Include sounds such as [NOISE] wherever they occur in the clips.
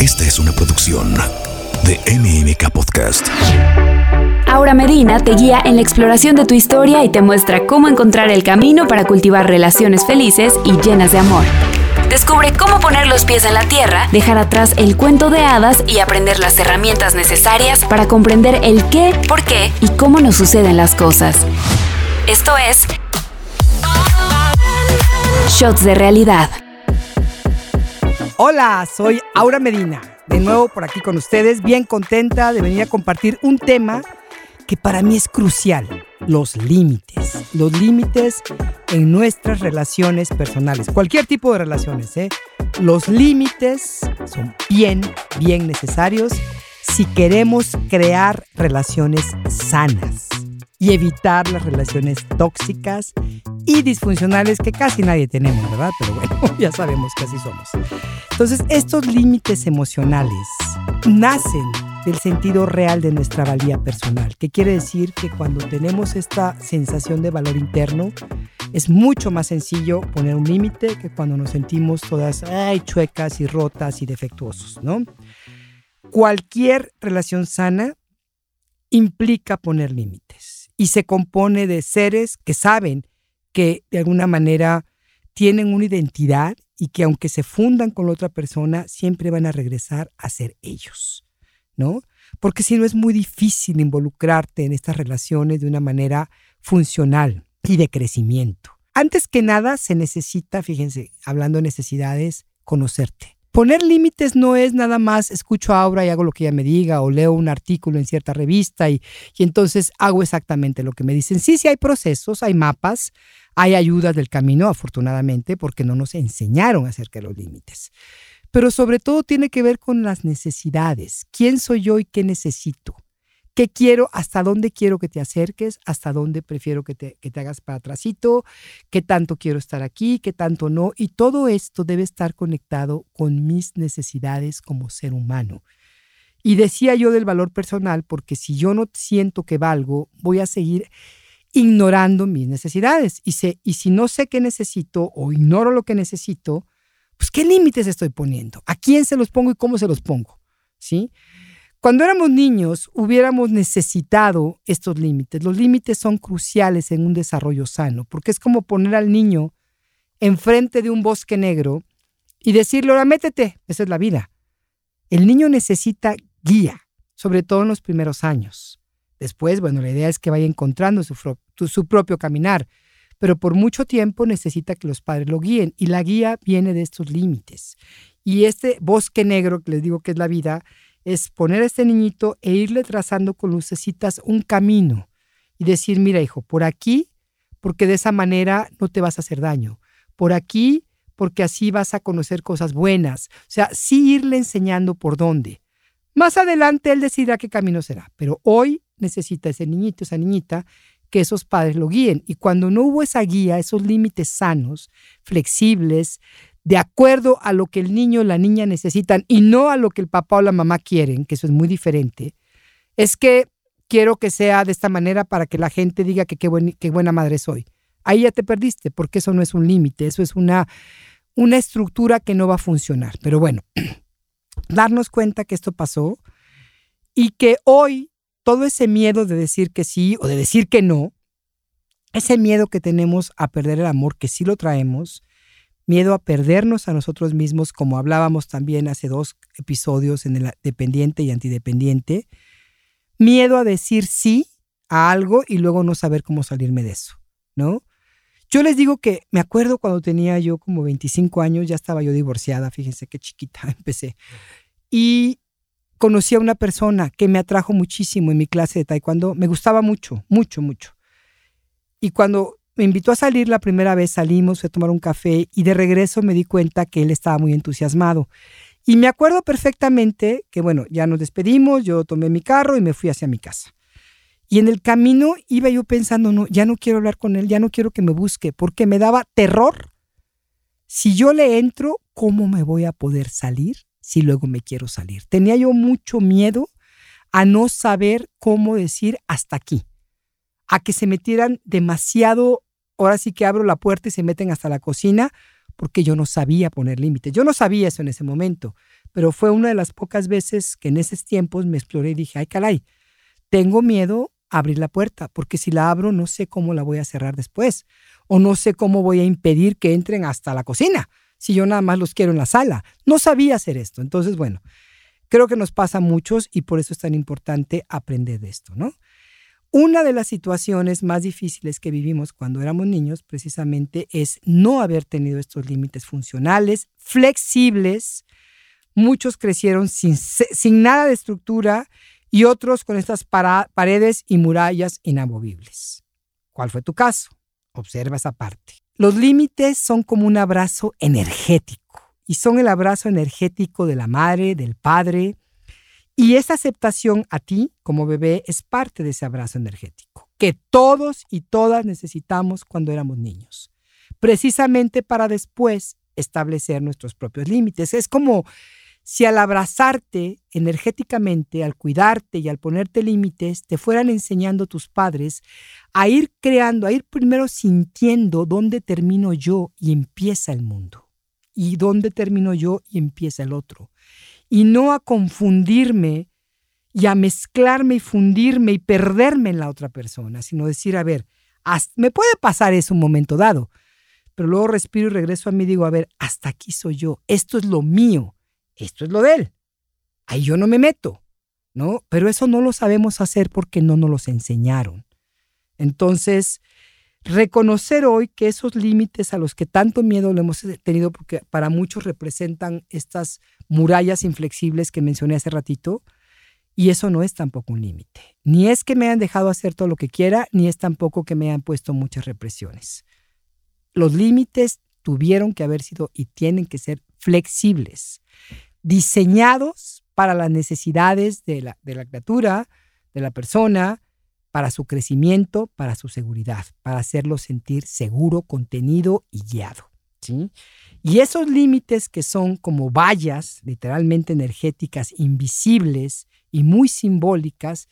Esta es una producción de MMK Podcast. Aura Medina te guía en la exploración de tu historia y te muestra cómo encontrar el camino para cultivar relaciones felices y llenas de amor. Descubre cómo poner los pies en la tierra, dejar atrás el cuento de hadas y aprender las herramientas necesarias para comprender el qué, por qué y cómo nos suceden las cosas. Esto es Shots de Realidad. Hola, soy Aura Medina, de nuevo por aquí con ustedes, bien contenta de venir a compartir un tema que para mí es crucial, los límites, los límites en nuestras relaciones personales, cualquier tipo de relaciones, ¿eh? Los límites son bien, bien necesarios si queremos crear relaciones sanas y evitar las relaciones tóxicas y disfuncionales que casi nadie tenemos, ¿verdad? Pero bueno, [LAUGHS] ya sabemos que así somos. Entonces, estos límites emocionales nacen del sentido real de nuestra valía personal, que quiere decir que cuando tenemos esta sensación de valor interno, es mucho más sencillo poner un límite que cuando nos sentimos todas ay, chuecas y rotas y defectuosos, ¿no? Cualquier relación sana implica poner límites y se compone de seres que saben que de alguna manera tienen una identidad y que aunque se fundan con la otra persona, siempre van a regresar a ser ellos, ¿no? Porque si no es muy difícil involucrarte en estas relaciones de una manera funcional y de crecimiento. Antes que nada se necesita, fíjense, hablando de necesidades, conocerte. Poner límites no es nada más escucho a y hago lo que ella me diga o leo un artículo en cierta revista y, y entonces hago exactamente lo que me dicen. Sí, sí hay procesos, hay mapas, hay ayudas del camino, afortunadamente, porque no nos enseñaron acerca de los límites. Pero sobre todo tiene que ver con las necesidades. ¿Quién soy yo y qué necesito? ¿Qué quiero? ¿Hasta dónde quiero que te acerques? ¿Hasta dónde prefiero que te, que te hagas para atrásito? ¿Qué tanto quiero estar aquí? ¿Qué tanto no? Y todo esto debe estar conectado con mis necesidades como ser humano. Y decía yo del valor personal, porque si yo no siento que valgo, voy a seguir ignorando mis necesidades. Y, y si no sé qué necesito o ignoro lo que necesito, pues qué límites estoy poniendo, a quién se los pongo y cómo se los pongo. ¿sí? Cuando éramos niños hubiéramos necesitado estos límites. Los límites son cruciales en un desarrollo sano, porque es como poner al niño enfrente de un bosque negro y decirle, ahora métete, esa es la vida. El niño necesita guía, sobre todo en los primeros años. Después, bueno, la idea es que vaya encontrando su, propio caminar, pero por mucho tiempo necesita que los padres lo guíen y la guía viene de estos límites. Y este bosque negro que les digo que es la vida, es poner a este niñito e irle trazando con lucecitas un camino y decir, mira hijo, por aquí, porque de esa manera no te vas a hacer daño. Por aquí, porque así vas a conocer cosas buenas. O sea, sí irle enseñando por dónde. Más adelante él decidirá qué camino será, pero hoy necesita ese niñito, esa niñita, que esos padres lo guíen. Y cuando no hubo esa guía, esos límites sanos, flexibles, de acuerdo a lo que el niño o la niña necesitan y no a lo que el papá o la mamá quieren, que eso es muy diferente, es que quiero que sea de esta manera para que la gente diga que qué, buena madre soy. Ahí ya te perdiste, porque eso no es un límite, eso es una, una estructura que no va a funcionar. Pero bueno, [CLEARS THROAT] darnos cuenta que esto pasó y que hoy todo ese miedo de decir que sí o de decir que no, ese miedo que tenemos a perder el amor, que sí lo traemos, miedo a perdernos a nosotros mismos, como hablábamos también hace dos episodios en el dependiente y antidependiente, miedo a decir sí a algo y luego no saber cómo salirme de eso, ¿no? Yo les digo que me acuerdo cuando tenía yo como 25 años, ya estaba yo divorciada, fíjense qué chiquita [LAUGHS] empecé. Y conocí a una persona que me atrajo muchísimo en mi clase de taekwondo. Me gustaba mucho, mucho, mucho. Y cuando me invitó a salir la primera vez, salimos, a tomar un café y de regreso me di cuenta que él estaba muy entusiasmado. Y me acuerdo perfectamente que, bueno, ya nos despedimos, yo tomé mi carro y me fui hacia mi casa. Y en el camino iba yo pensando, no, ya no quiero hablar con él, ya no quiero que me busque, porque me daba terror. Si yo le entro, ¿cómo me voy a poder salir? si luego me quiero salir. Tenía yo mucho miedo a no saber cómo decir hasta aquí, a que se metieran demasiado, ahora sí que abro la puerta y se meten hasta la cocina, porque yo no sabía poner límites. Yo no sabía eso en ese momento, pero fue una de las pocas veces que en esos tiempos me exploré y dije, ay, caray, tengo miedo a abrir la puerta, porque si la abro no sé cómo la voy a cerrar después, o no sé cómo voy a impedir que entren hasta la cocina, si yo nada más los quiero en la sala. No sabía hacer esto. Entonces, bueno, creo que nos pasa a muchos y por eso es tan importante aprender de esto, ¿no? Una de las situaciones más difíciles que vivimos cuando éramos niños precisamente es no haber tenido estos límites funcionales, flexibles. Muchos crecieron sin, nada de estructura y otros con estas paredes y murallas inamovibles. ¿Cuál fue tu caso? Observa esa parte. Los límites son como un abrazo energético y son el abrazo energético de la madre, del padre, y esa aceptación a ti como bebé es parte de ese abrazo energético que todos y todas necesitamos cuando éramos niños, precisamente para después establecer nuestros propios límites. Es como si al abrazarte energéticamente, al cuidarte y al ponerte límites, te fueran enseñando tus padres a ir creando, a ir primero sintiendo dónde termino yo y empieza el mundo, y dónde termino yo y empieza el otro y no a confundirme y a mezclarme y fundirme y perderme en la otra persona, sino decir, a ver, me puede pasar eso un momento dado, pero luego respiro y regreso a mí y digo, a ver, hasta aquí soy yo, esto es lo mío, esto es lo de él, ahí yo no me meto, ¿no? Pero eso no lo sabemos hacer porque no nos los enseñaron. Entonces, reconocer hoy que esos límites a los que tanto miedo le hemos tenido, porque para muchos representan estas murallas inflexibles que mencioné hace ratito, y eso no es tampoco un límite. Ni es que me hayan dejado hacer todo lo que quiera, ni es tampoco que me hayan puesto muchas represiones. Los límites tuvieron que haber sido y tienen que ser flexibles, diseñados para las necesidades de la, de la criatura, de la persona, para su crecimiento, para su seguridad, para hacerlo sentir seguro, contenido y guiado. ¿sí? Y esos límites que son como vallas, literalmente energéticas, invisibles y muy simbólicas,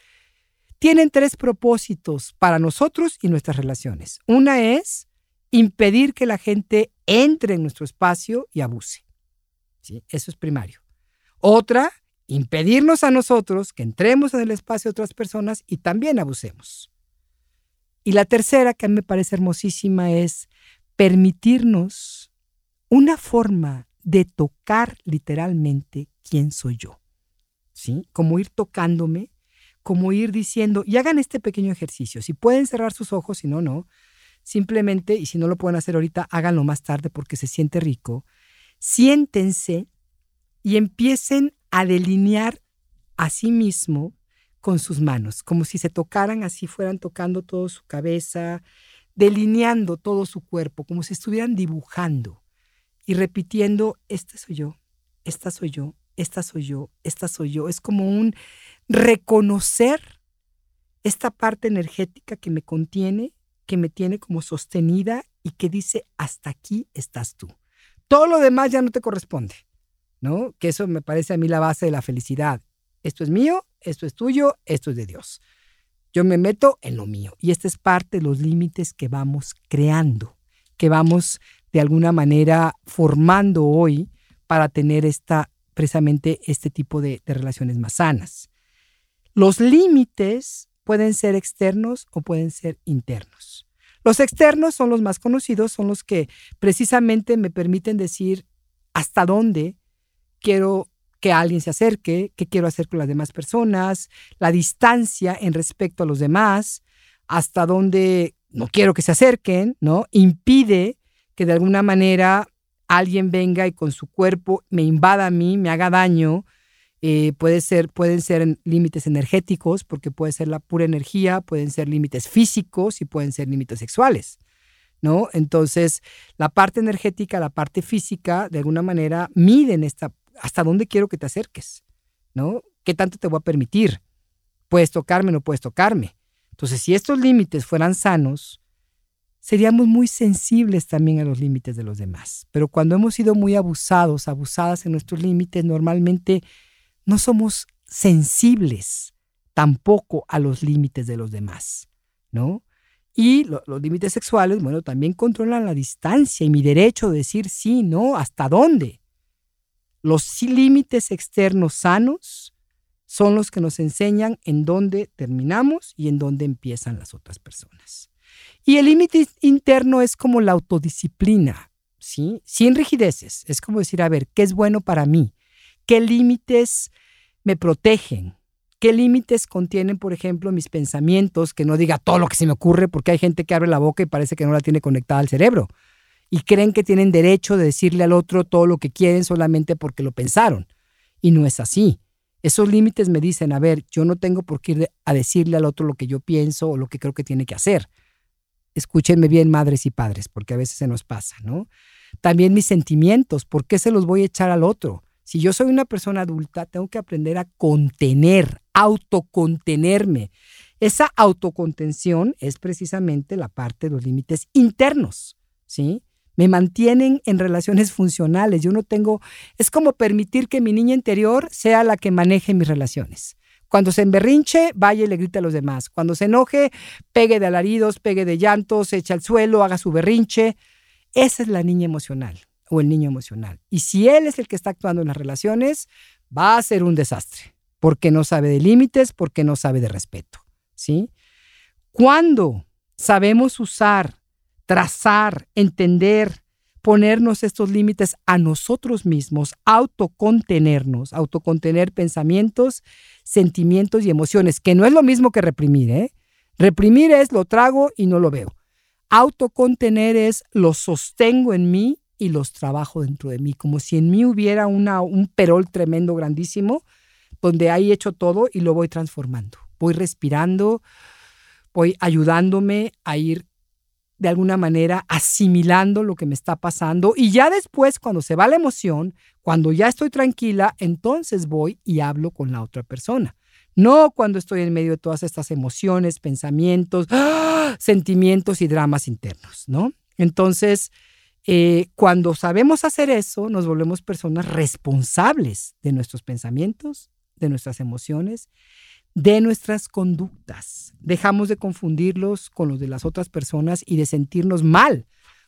tienen tres propósitos para nosotros y nuestras relaciones. Una es impedir que la gente entre en nuestro espacio y abuse. ¿sí? Eso es primario. Otra impedirnos a nosotros que entremos en el espacio de otras personas y también abusemos. Y la tercera, que a mí me parece hermosísima, es permitirnos una forma de tocar literalmente quién soy yo. ¿Sí? Como ir tocándome, como ir diciendo, y hagan este pequeño ejercicio. Si pueden cerrar sus ojos, si no, no. Simplemente, y si no lo pueden hacer ahorita, háganlo más tarde porque se siente rico. Siéntense y empiecen a delinear a sí mismo con sus manos, como si se tocaran así, fueran tocando toda su cabeza, delineando todo su cuerpo, como si estuvieran dibujando y repitiendo, este soy yo, esta soy yo, esta soy yo, esta soy yo. Es como un reconocer esta parte energética que me contiene, que me tiene como sostenida y que dice, hasta aquí estás tú. Todo lo demás ya no te corresponde. ¿No? Que eso me parece a mí la base de la felicidad. Esto es mío, esto es tuyo, esto es de Dios. Yo me meto en lo mío y esta es parte de los límites que vamos creando, que vamos de alguna manera formando hoy para tener esta, precisamente este tipo de, de relaciones más sanas. Los límites pueden ser externos o pueden ser internos. Los externos son los más conocidos, son los que precisamente me permiten decir hasta dónde quiero que alguien se acerque, qué quiero hacer con las demás personas, la distancia en respecto a los demás, hasta dónde no quiero que se acerquen, ¿no? Impide que de alguna manera alguien venga y con su cuerpo me invada a mí, me haga daño. Eh, puede ser, pueden ser límites energéticos, porque puede ser la pura energía, pueden ser límites físicos y pueden ser límites sexuales. ¿No? Entonces, la parte energética, la parte física, de alguna manera, miden esta hasta dónde quiero que te acerques, ¿no? ¿Qué tanto te voy a permitir? ¿Puedes tocarme o no puedes tocarme? Entonces, si estos límites fueran sanos, seríamos muy sensibles también a los límites de los demás. Pero cuando hemos sido muy abusados, abusadas en nuestros límites, normalmente no somos sensibles tampoco a los límites de los demás, ¿no? Y los límites sexuales, bueno, también controlan la distancia y mi derecho de decir sí, no, hasta dónde. Los límites externos sanos son los que nos enseñan en dónde terminamos y en dónde empiezan las otras personas. Y el límite interno es como la autodisciplina, ¿sí? Sin rigideces. Es como decir, a ver, ¿qué es bueno para mí? ¿Qué límites me protegen? ¿Qué límites contienen, por ejemplo, mis pensamientos? Que no diga todo lo que se me ocurre, porque hay gente que abre la boca y parece que no la tiene conectada al cerebro. Y creen que tienen derecho de decirle al otro todo lo que quieren solamente porque lo pensaron. Y no es así. Esos límites me dicen, a ver, yo no tengo por qué ir a decirle al otro lo que yo pienso o lo que creo que tiene que hacer. Escúchenme bien, madres y padres, porque a veces se nos pasa, ¿no? También mis sentimientos, ¿por qué se los voy a echar al otro? Si yo soy una persona adulta, tengo que aprender a contener, autocontenerme. Esa autocontención es precisamente la parte de los límites internos, ¿sí? Me mantienen en relaciones funcionales. Yo no tengo, es como permitir que mi niña interior sea la que maneje mis relaciones. Cuando se emberrinche, vaya y le grite a los demás. Cuando se enoje, pegue de alaridos, pegue de llantos, se echa al suelo, haga su berrinche. Esa es la niña emocional o el niño emocional. Y si él es el que está actuando en las relaciones, va a ser un desastre porque no sabe de límites, porque no sabe de respeto, ¿sí? Cuando sabemos usar, trazar, entender, ponernos estos límites a nosotros mismos, autocontenernos, autocontener pensamientos, sentimientos y emociones, que no es lo mismo que reprimir, ¿eh? Reprimir es lo trago y no lo veo. Autocontener es lo sostengo en mí y los trabajo dentro de mí, como si en mí hubiera una, un perol tremendo, grandísimo, donde ahí hecho todo y lo voy transformando. Voy respirando, voy ayudándome a ir de alguna manera asimilando lo que me está pasando y ya después cuando se va la emoción, cuando ya estoy tranquila, entonces voy y hablo con la otra persona. No cuando estoy en medio de todas estas emociones, pensamientos, ¡ah! sentimientos y dramas internos, ¿no? Entonces, eh, cuando sabemos hacer eso, nos volvemos personas responsables de nuestros pensamientos, de nuestras emociones, de nuestras conductas. Dejamos de confundirlos con los de las otras personas y de sentirnos mal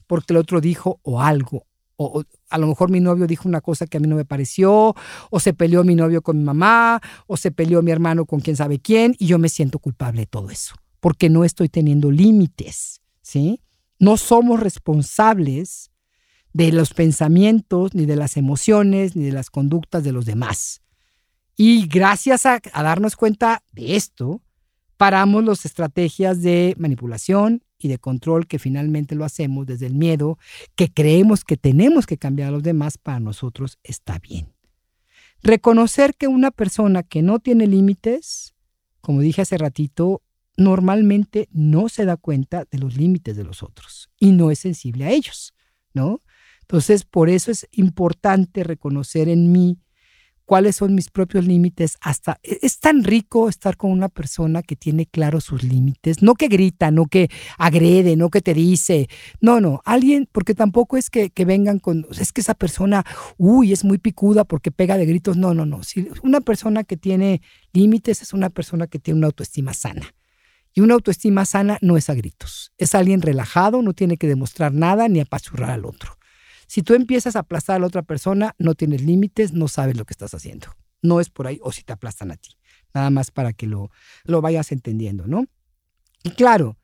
porque el otro dijo o algo. O, a lo mejor mi novio dijo una cosa que a mí no me pareció, o se peleó mi novio con mi mamá, o se peleó mi hermano con quién sabe quién, y yo me siento culpable de todo eso, porque no estoy teniendo límites, ¿sí? No somos responsables de los pensamientos, ni de las emociones, ni de las conductas de los demás. Y gracias a, darnos cuenta de esto, paramos las estrategias de manipulación y de control que finalmente lo hacemos desde el miedo, que creemos que tenemos que cambiar a los demás para nosotros está bien. Reconocer que una persona que no tiene límites, como dije hace ratito, normalmente no se da cuenta de los límites de los otros y no es sensible a ellos, ¿no? Entonces, por eso es importante reconocer en mí cuáles son mis propios límites, hasta e, es tan rico estar con una persona que tiene claros sus límites, no que grita, no que agrede, no que te dice, no, no, alguien, porque tampoco es que, vengan con, es que esa persona, uy, es muy picuda porque pega de gritos, no, no, no, si una persona que tiene límites es una persona que tiene una autoestima sana. Y una autoestima sana no es a gritos, es alguien relajado, no tiene que demostrar nada ni apachurrar al otro. Si tú empiezas a aplastar a la otra persona, no tienes límites, no sabes lo que estás haciendo. No es por ahí, o si te aplastan a ti. Nada más para que lo, lo vayas entendiendo, ¿no? Y claro,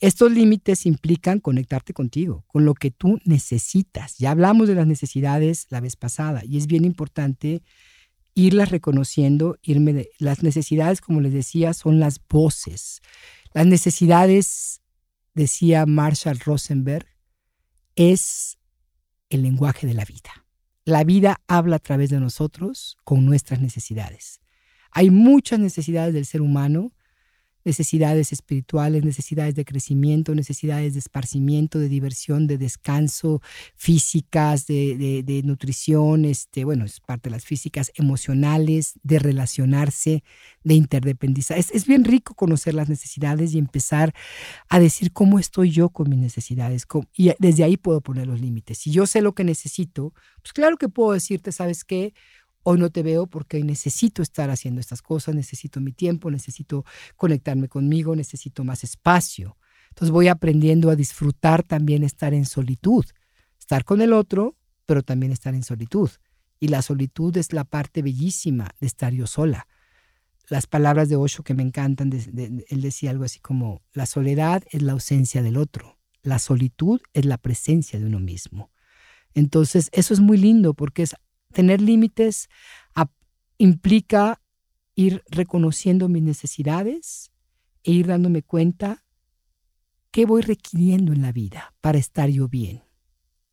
estos límites implican conectarte contigo, con lo que tú necesitas. Ya hablamos de las necesidades la vez pasada y es bien importante irlas reconociendo, irme de, las necesidades, como les decía, son las voces. Las necesidades, decía Marshall Rosenberg, es el lenguaje de la vida. La vida habla a través de nosotros con nuestras necesidades. Hay muchas necesidades del ser humano necesidades espirituales, necesidades de crecimiento, necesidades de esparcimiento, de diversión, de descanso, físicas, de, nutrición, este, bueno, es parte de las físicas, emocionales, de relacionarse, de interdependencia. Es, es bien rico conocer las necesidades y empezar a decir cómo estoy yo con mis necesidades. y desde ahí puedo poner los límites. Si yo sé lo que necesito, pues claro que puedo decirte, ¿sabes qué? Hoy no te veo porque necesito estar haciendo estas cosas, necesito mi tiempo, necesito conectarme conmigo, necesito más espacio. Entonces voy aprendiendo a disfrutar también estar en solitud, estar con el otro, pero también estar en solitud. Y la solitud es la parte bellísima de estar yo sola. Las palabras de Osho que me encantan, él decía algo así como, la soledad es la ausencia del otro, la solitud es la presencia de uno mismo. Entonces, eso es muy lindo porque es, tener límites implica ir reconociendo mis necesidades e ir dándome cuenta qué voy requiriendo en la vida para estar yo bien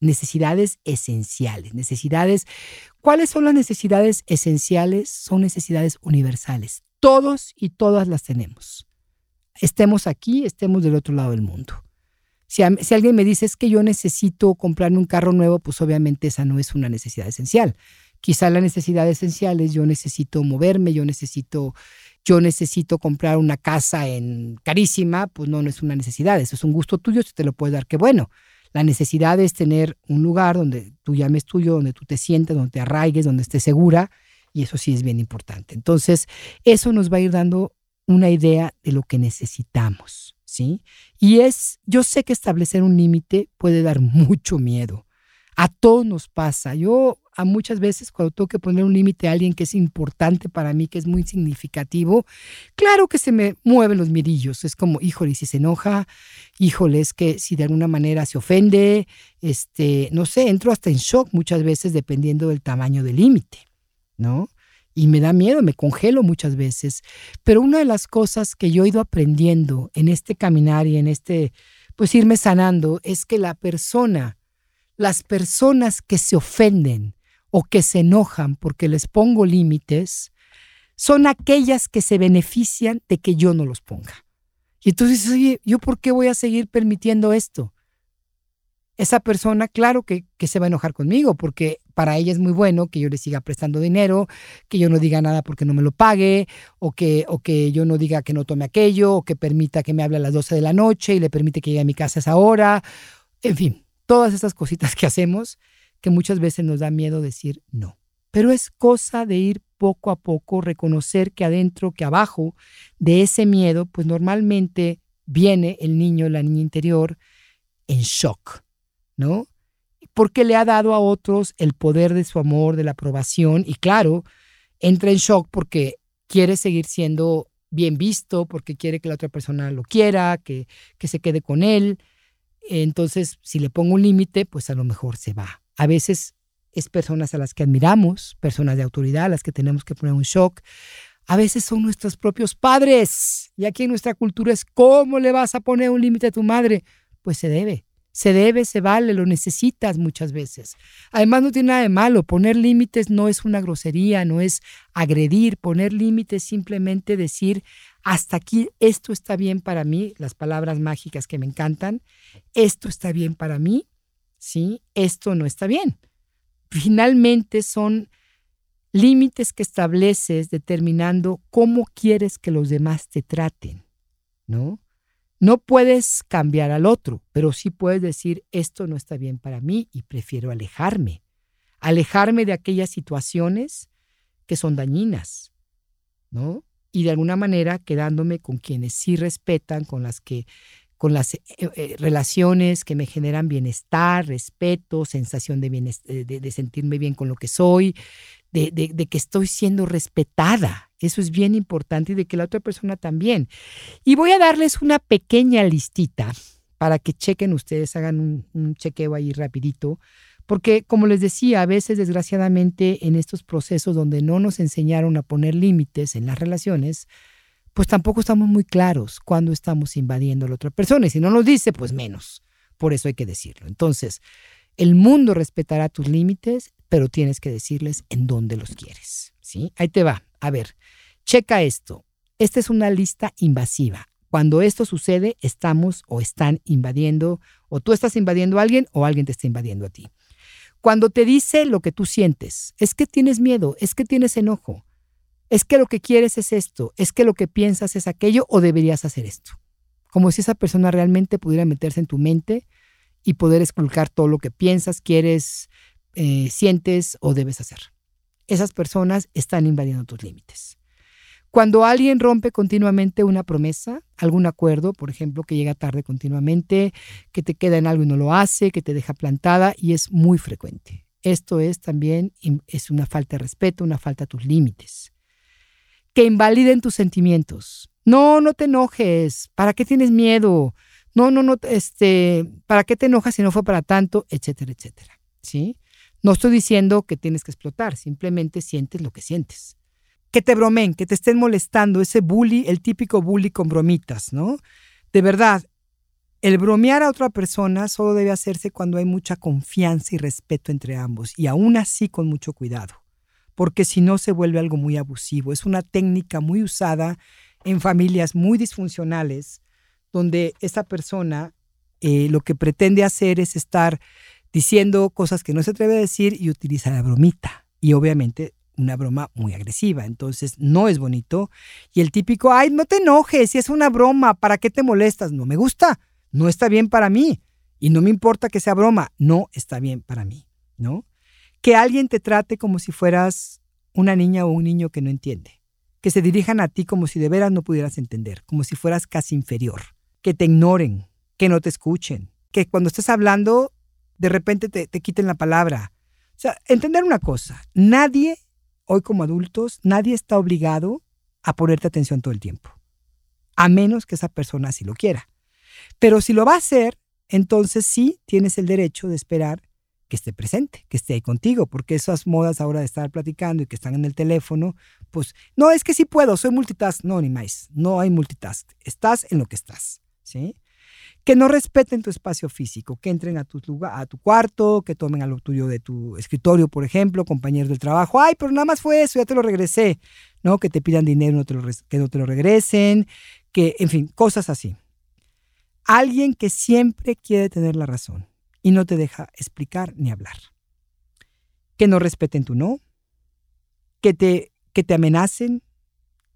necesidades esenciales, necesidades. ¿Cuáles son las necesidades esenciales? Son necesidades universales. Todos y todas las tenemos. Estemos aquí, estemos del otro lado del mundo. Si, alguien me dice es que yo necesito comprarme un carro nuevo, pues obviamente esa no es una necesidad esencial. Quizá la necesidad esencial es yo necesito moverme, yo necesito yo necesito comprar una casa en carísima, pues no, no es una necesidad, eso es un gusto tuyo, si te lo puede dar, qué bueno. La necesidad es tener un lugar donde tú llames tuyo, donde tú te sientes, donde te arraigues, donde estés segura, y eso sí es bien importante. Entonces, eso nos va a ir dando una idea de lo que necesitamos, ¿sí? Y es, yo sé que establecer un límite puede dar [LAUGHS] mucho miedo. A todos nos pasa. Yo a muchas veces cuando tengo que poner un límite a alguien que es importante para mí, que es muy significativo, claro que se me mueven los mirillos. Es como, híjole, si se enoja, híjole, es que si de alguna manera se ofende, este, no sé, entro hasta en shock muchas veces dependiendo del tamaño del límite, ¿no? Y me da miedo, me congelo muchas veces. Pero una de las cosas que yo he ido aprendiendo en este caminar y en este, pues irme sanando, es que la persona, las personas que se ofenden, o que se enojan porque les pongo límites son aquellas que se benefician de que yo no los ponga. Y entonces, oye, ¿yo por qué voy a seguir permitiendo esto? Esa persona, claro que, que, se va a enojar conmigo, porque para ella es muy bueno que yo le siga prestando dinero, que yo no diga nada porque no me lo pague, o que, o que yo no diga que no tome aquello, o que permita que me hable a las 12 de la noche y le permite que llegue a mi casa a esa hora. En fin, todas esas cositas que hacemos que muchas veces nos da miedo decir no. Pero es cosa de ir poco a poco, reconocer que adentro, que abajo de ese miedo, pues normalmente viene el niño, la niña interior, en shock, ¿no? Porque le ha dado a otros el poder de su amor, de la aprobación, y claro, entra en shock porque quiere seguir siendo bien visto, porque quiere que la otra persona lo quiera, que, que se quede con él. Entonces, si le pongo un límite, pues a lo mejor se va. A veces es personas a las que admiramos, personas de autoridad a las que tenemos que poner un shock. A veces son nuestros propios padres. Y aquí en nuestra cultura es, ¿cómo le vas a poner un límite a tu madre? Pues se debe. Se debe, se vale, lo necesitas muchas veces. Además, no tiene nada de malo. Poner límites no es una grosería, no es agredir. Poner límites es simplemente decir, hasta aquí, esto está bien para mí, las palabras mágicas que me encantan, esto está bien para mí, ¿sí? Esto no está bien. Finalmente son límites que estableces determinando cómo quieres que los demás te traten, ¿no? No puedes cambiar al otro, pero sí puedes decir, esto no está bien para mí y prefiero alejarme. Alejarme de aquellas situaciones que son dañinas, ¿no? Y de alguna manera quedándome con quienes sí respetan, con las que con las eh, eh, relaciones que me generan bienestar, respeto, sensación de, eh, de, sentirme bien con lo que soy, de, de, que estoy siendo respetada. Eso es bien importante y de que la otra persona también. Y voy a darles una pequeña listita para que chequen ustedes, hagan un, un chequeo ahí rapidito. Porque, como les decía, a veces, desgraciadamente, en estos procesos donde no nos enseñaron a poner límites en las relaciones, pues tampoco estamos muy claros cuando estamos invadiendo a la otra persona. Y si no nos dice, pues menos. Por eso hay que decirlo. Entonces, el mundo respetará tus límites, pero tienes que decirles en dónde los quieres. ¿sí? Ahí te va. A ver, checa esto. Esta es una lista invasiva. Cuando esto sucede, estamos o están invadiendo, o tú estás invadiendo a alguien o alguien te está invadiendo a ti. Cuando te dice lo que tú sientes, es que tienes miedo, es que tienes enojo, es que lo que quieres es esto, es que lo que piensas es aquello o deberías hacer esto. Como si esa persona realmente pudiera meterse en tu mente y poder esculcar todo lo que piensas, quieres, eh, sientes o debes hacer. Esas personas están invadiendo tus límites. Cuando alguien rompe continuamente una promesa, algún acuerdo, por ejemplo, que llega tarde continuamente, que te queda en algo y no lo hace, que te deja plantada y es muy frecuente. Esto es también es una falta de respeto, una falta a tus límites. Que invaliden tus sentimientos. No, no te enojes. ¿Para qué tienes miedo? No, no, no, este, ¿para qué te enojas si no fue para tanto? Etcétera, etcétera. ¿Sí? No estoy diciendo que tienes que explotar, simplemente sientes lo que sientes que te bromen, que te estén molestando, ese bully, el típico bully con bromitas, ¿no? De verdad, el bromear a otra persona solo debe hacerse cuando hay mucha confianza y respeto entre ambos, y aún así con mucho cuidado, porque si no se vuelve algo muy abusivo. Es una técnica muy usada en familias muy disfuncionales, donde esa persona eh, lo que pretende hacer es estar diciendo cosas que no se atreve a decir y utiliza la bromita. Y obviamente una broma muy agresiva, entonces no es bonito. Y el típico, ay, no te enojes, si es una broma, ¿para qué te molestas? No me gusta, no está bien para mí. Y no me importa que sea broma, no está bien para mí, ¿no? Que alguien te trate como si fueras una niña o un niño que no entiende. Que se dirijan a ti como si de veras no pudieras entender, como si fueras casi inferior. Que te ignoren, que no te escuchen. Que cuando estés hablando, de repente te, te quiten la palabra. O sea, entender una cosa, nadie hoy como adultos, nadie está obligado a ponerte atención todo el tiempo, a menos que esa persona así lo quiera. Pero si lo va a hacer, entonces sí tienes el derecho de esperar que esté presente, que esté ahí contigo, porque esas modas ahora de estar platicando y que están en el teléfono, pues no es que sí puedo, soy multitask, no, ni más, no hay multitask, estás en lo que estás, ¿sí? que no respeten tu espacio físico, que entren a tu, lugar, a tu cuarto, que tomen a lo tuyo de tu escritorio, por ejemplo, compañeros del trabajo. Ay, pero nada más fue eso, ya te lo regresé. ¿No? Que te pidan dinero, que no te lo regresen, que, en fin, cosas así. Alguien que siempre quiere tener la razón y no te deja explicar ni hablar. Que no respeten tu no, que te, que te amenacen,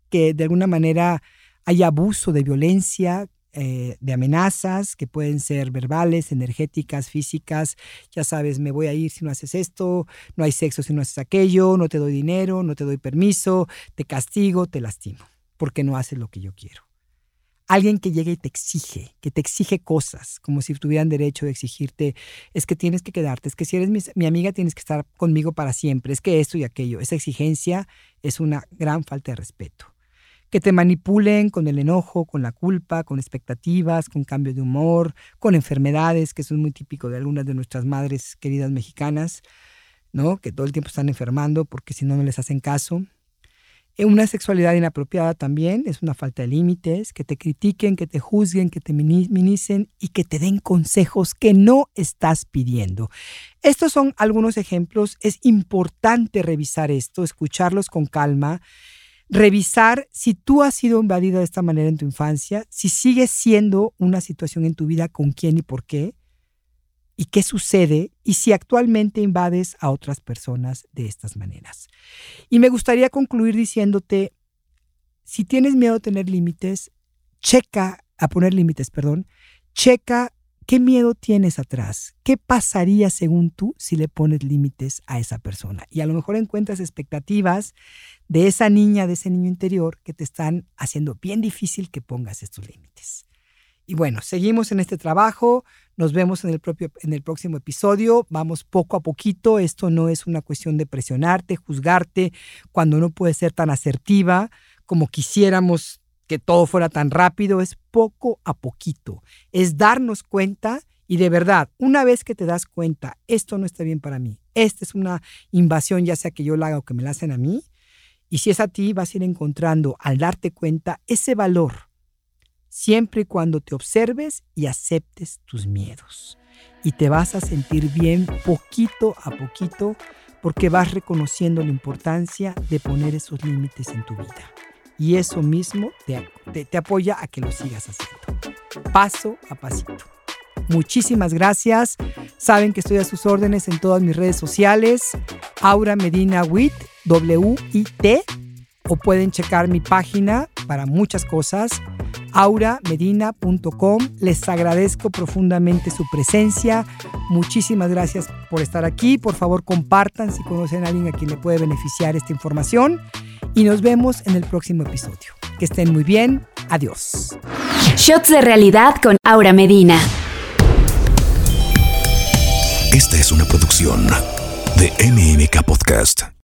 que de alguna manera hay abuso de violencia, eh, de amenazas que pueden ser verbales, energéticas, físicas. Ya sabes, me voy a ir si no haces esto, no hay sexo si no haces aquello, no te doy dinero, no te doy permiso, te castigo, te lastimo, porque no haces lo que yo quiero. Alguien que llegue y te exige, que te exige cosas, como si tuvieran derecho de exigirte, es que tienes que quedarte, es que si eres mi, mi amiga tienes que estar conmigo para siempre, es que esto y aquello. Esa exigencia es una gran falta de respeto que te manipulen con el enojo, con la culpa, con expectativas, con cambios de humor, con enfermedades, que eso es muy típico de algunas de nuestras madres queridas mexicanas, ¿no? Que todo el tiempo están enfermando porque si no, no les hacen caso. Eh, una sexualidad inapropiada también es una falta de límites, que te critiquen, que te juzguen, que te minimicen y que te den consejos que no estás pidiendo. Estos son algunos ejemplos. Es importante revisar esto, escucharlos con calma revisar si tú has sido invadida de esta manera en tu infancia, si sigue siendo una situación en tu vida, con quién y por qué, y qué sucede, y si actualmente invades a otras personas de estas maneras. Y me gustaría concluir diciéndote, si tienes miedo a tener límites, checa, a poner límites, perdón, checa ¿Qué miedo tienes atrás? ¿Qué pasaría según tú si le pones límites a esa persona? Y a lo mejor encuentras expectativas de esa niña, de ese niño interior que te están haciendo bien difícil que pongas estos límites. Y bueno, seguimos en este trabajo, nos vemos en el, propio, en el próximo episodio, vamos poco a poquito, esto no es una cuestión de presionarte, juzgarte, cuando no puedes ser tan asertiva como quisiéramos que todo fuera tan rápido, es poco a poquito, es darnos cuenta y de verdad, una vez que te das cuenta, esto no está bien para mí, esta es una invasión, ya sea que yo la haga o que me la hacen a mí, y si es a ti, vas a ir encontrando al darte cuenta ese valor, siempre y cuando te observes y aceptes tus miedos. Y te vas a sentir bien poquito a poquito porque vas reconociendo la importancia de poner esos límites en tu vida y eso mismo te, te, apoya a que lo sigas haciendo, paso a pasito. Muchísimas gracias. Saben que estoy a sus órdenes en todas mis redes sociales. Aura Medina WIT, W-I-T, o pueden checar mi página para muchas cosas, auramedina.com. Les agradezco profundamente su presencia. Muchísimas gracias por estar aquí. Por favor, compartan si conocen a alguien a quien le puede beneficiar esta información. y nos vemos en el próximo episodio. Que estén muy bien. Adiós. Shots de realidad con Aura Medina. Esta es una producción de MMK Podcast.